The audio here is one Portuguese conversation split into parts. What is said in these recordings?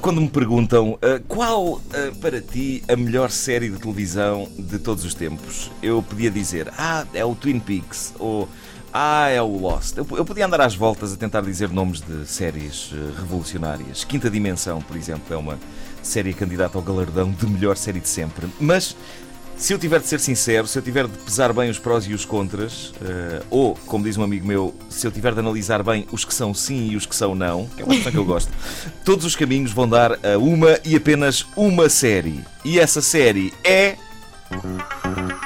Quando me perguntam uh, qual uh, para ti a melhor série de televisão de todos os tempos, eu podia dizer, ah, é o Twin Peaks, ou ah, é o Lost. Eu, eu podia andar às voltas a tentar dizer nomes de séries uh, revolucionárias. Quinta Dimensão, por exemplo, é uma série candidata ao galardão de melhor série de sempre. Mas se eu tiver de ser sincero, se eu tiver de pesar bem os prós e os contras, uh, ou, como diz um amigo meu, se eu tiver de analisar bem os que são sim e os que são não, que é uma coisa que eu gosto, todos os caminhos vão dar a uma e apenas uma série. E essa série é.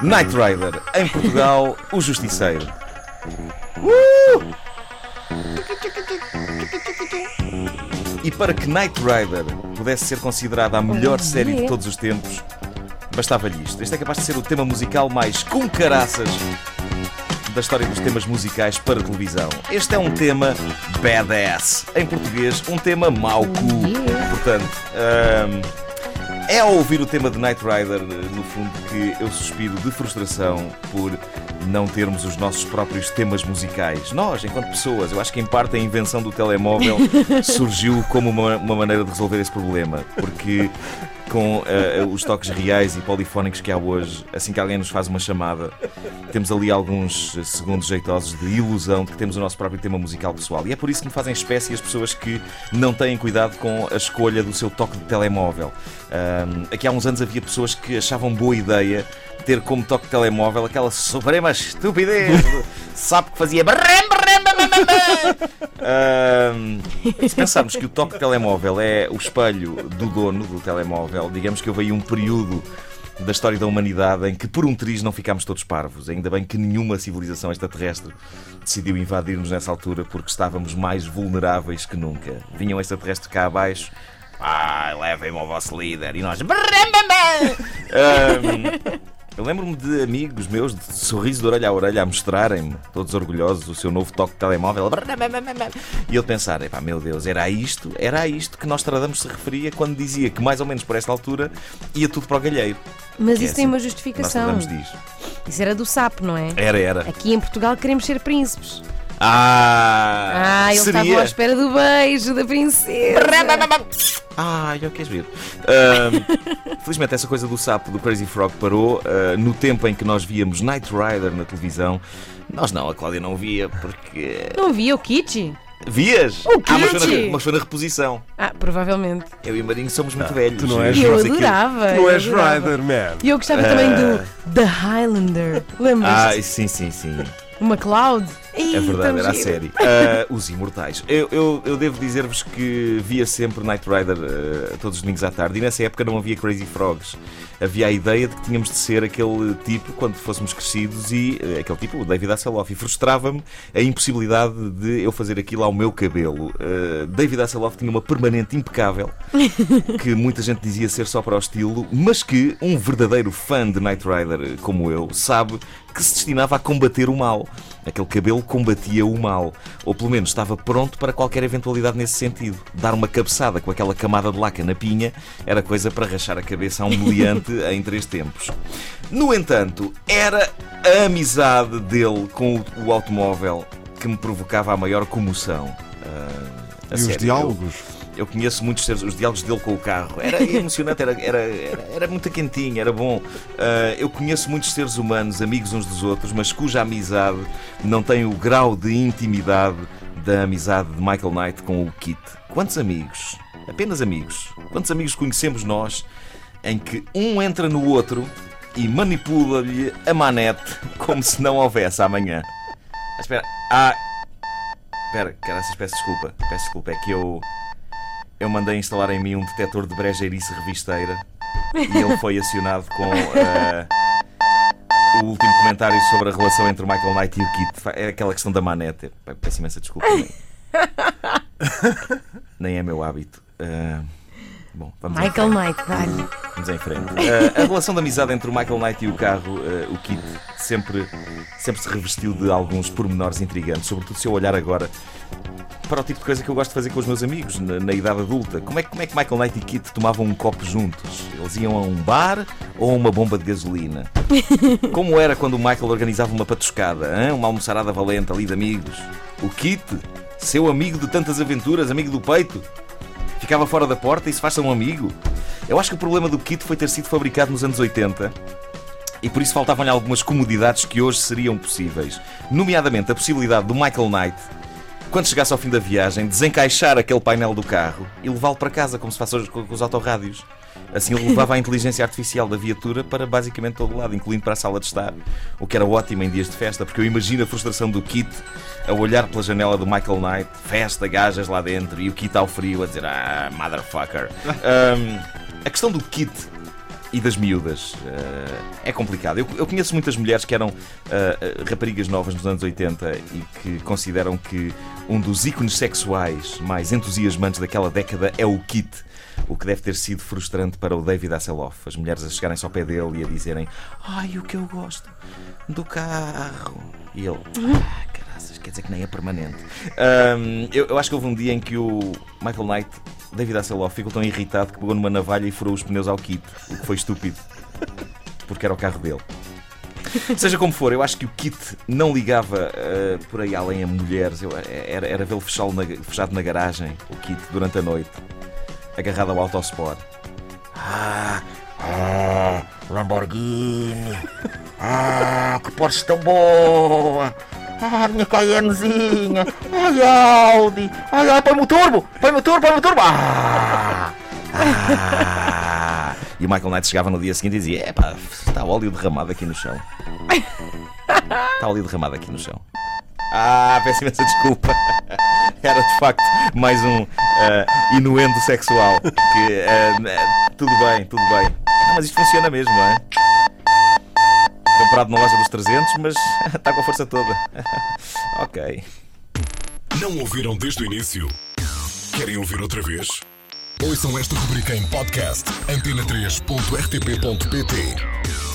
Knight Rider. Em Portugal, O Justiceiro. Uh! E para que Knight Rider pudesse ser considerada a melhor série de todos os tempos, Bastava-lhe isto. Este é capaz de ser o tema musical mais com caraças da história dos temas musicais para televisão. Este é um tema badass. Em português, um tema mau cu. Portanto, um, é ao ouvir o tema de Knight Rider, no fundo, que eu suspiro de frustração por não termos os nossos próprios temas musicais. Nós, enquanto pessoas, eu acho que em parte a invenção do telemóvel surgiu como uma, uma maneira de resolver esse problema. Porque com uh, os toques reais e polifónicos que há hoje, assim que alguém nos faz uma chamada, temos ali alguns segundos jeitosos de ilusão de que temos o nosso próprio tema musical pessoal. E é por isso que me fazem espécie as pessoas que não têm cuidado com a escolha do seu toque de telemóvel. Um, aqui há uns anos havia pessoas que achavam boa ideia ter como toque de telemóvel aquela suprema estupidez. Sabe que fazia se pensarmos que o toque de telemóvel é o espelho do dono do telemóvel, digamos que houve aí um período da história da humanidade em que por um triz não ficámos todos parvos. Ainda bem que nenhuma civilização extraterrestre decidiu invadir-nos nessa altura porque estávamos mais vulneráveis que nunca. Vinham extraterrestres cá abaixo. Ah, levem-me ao vosso líder. E nós. um, eu lembro-me de amigos meus de sorriso de orelha a orelha a mostrarem-me, todos orgulhosos, o seu novo toque de telemóvel. E eu pensar, epá, meu Deus, era isto, era isto que Nostradamus se referia quando dizia que mais ou menos por esta altura ia tudo para o galheiro. Mas Que é isso tem assim, uma justificação. Nostradamus diz. Isso era do sapo, não é? Era, era. Aqui em Portugal queremos ser príncipes. Ah! Ah, estavam seria... à espera do beijo da princesa. Ah, já queres ver. Ahm, felizmente essa coisa do sapo do Crazy Frog parou. Ah, no tempo em que nós víamos Knight Rider na televisão, nós não, a Cláudia não via, porque. Não via o Kitty? Vias? O Ah, mas foi, Kitty? na, mas foi na reposição. Ah, provavelmente. Eu e o Marinho somos muito velhos. tu não és E eu adorava. Tu não eu és. Rider, man. E eu gostava também do The Highlander. Lembras? Ah, sim, sim, sim. O MacLeod. Ih, É verdade, era a série. Ah, os Imortais. Eu, eu, eu devo dizer-vos que via sempre Knight Rider ah, todos os domingos à tarde e nessa época não havia Crazy Frogs. Havia a ideia de que tínhamos de ser aquele tipo quando fôssemos crescidos e ah, aquele tipo, o David Hasselhoff. E frustrava-me a impossibilidade de eu fazer aquilo ao meu cabelo. Ah, David Hasselhoff tinha uma permanente impecável que muita gente dizia ser só para o estilo, mas que um verdadeiro fã de Knight Rider como eu sabe que se destinava a combater o mal. Aquele cabelo combatia o mal, ou pelo menos estava pronto para qualquer eventualidade nesse sentido. Dar uma cabeçada com aquela camada de laca na pinha era coisa para rachar a cabeça a um meliante em três tempos. No entanto, era a amizade dele com o, o automóvel que me provocava a maior comoção. A E os sério, diálogos? eu, eu conheço muitos seres, os diálogos dele com o carro. Era emocionante, era, era, era, era muito quentinho, era bom. Ah, eu conheço muitos seres humanos, amigos uns dos outros, mas cuja amizade não tem o grau de intimidade da amizade de Michael Knight com o Kit. Quantos amigos? Apenas amigos. Quantos amigos conhecemos nós em que um entra no outro e manipula-lhe a manete como se não houvesse amanhã? Ah, espera. Ah. Espera, caraças, peço desculpa. Peço desculpa, é que eu. Eu mandei instalar em mim um detector de brejeirice revisteira e ele foi acionado com ah, o último comentário sobre a relação entre o Michael Knight e o Kit. É aquela questão da manete. Pe- Peço imensa desculpa. Nem, é meu hábito. Ah, bom, vamos Michael Knight, dá-lhe. Vamos em frente. Uh, a relação de amizade entre o Michael Knight e o carro, uh, o Kit, sempre, sempre se revestiu de alguns pormenores intrigantes, sobretudo se eu olhar agora para o tipo de coisa que eu gosto de fazer com os meus amigos na, na idade adulta. Como é, que- como é que Michael Knight e Kit tomavam um copo juntos? Eles iam a um bar ou a uma bomba de gasolina? Como era quando o Michael organizava uma patuscada, hã? uma almoçarada valente ali de amigos? O Kit Seu amigo de tantas aventuras, amigo do peito. Ficava fora da porta e se faz um amigo. Eu acho que o problema do kit foi ter sido fabricado nos anos 80 e por isso faltavam-lhe algumas comodidades que hoje seriam possíveis. Nomeadamente a possibilidade do Michael Knight, quando chegasse ao fim da viagem, desencaixar aquele painel do carro e levá-lo para casa, como se faz hoje com os autorrádios. Assim ele levava a inteligência artificial da viatura para basicamente todo lado, incluindo para a sala de estar. O que era ótimo em dias de festa, porque eu imagino a frustração do Kit a olhar pela janela do Michael Knight, festa, gajas lá dentro, e o Kit ao frio a dizer Ah, motherfucker. Um, a questão do Kit e das miúdas. Uh, é complicado. Eu, eu, conheço muitas mulheres que eram uh, raparigas novas nos anos 80 e que consideram que um dos ícones sexuais mais entusiasmantes daquela década é o Kit. O que deve ter sido frustrante para o David Hasselhoff. As mulheres a chegarem-se ao pé dele e a dizerem: Ai, o que eu gosto do carro. E ele: Ah, caraças, quer dizer que nem é permanente. Um, eu, eu acho que houve um dia em que o Michael Knight David Hasselhoff ficou tão irritado que pegou numa navalha e furou os pneus ao Kit, o que foi estúpido, porque era o carro dele. Seja como for, eu acho que o Kit não ligava uh, por aí além a mulheres. Eu, era era vê-lo fechado na garagem, o Kit, durante a noite, agarrado ao Autosport. Ah, ah, Lamborghini. Ah, que Porsche tão boa. Ah, minha Cayennezinha. Ai, Audi. Ai, ai, põe-me o turbo. Põe-me o turbo, põe-me o turbo. Ah, ah. E o Michael Knight chegava no dia seguinte e dizia: Epá, está óleo derramado aqui no chão. Está óleo derramado aqui no chão. Ah, peço imensa desculpa. Era de facto mais um uh, inuendo sexual. Que, uh, tudo bem, tudo bem. mas isto funciona mesmo, não é? Comprado na loja dos 300, mas está com a força toda. ok. Não ouviram desde o início? Querem ouvir outra vez? Ouçam esta rubrica em podcast antena3.rtp.pt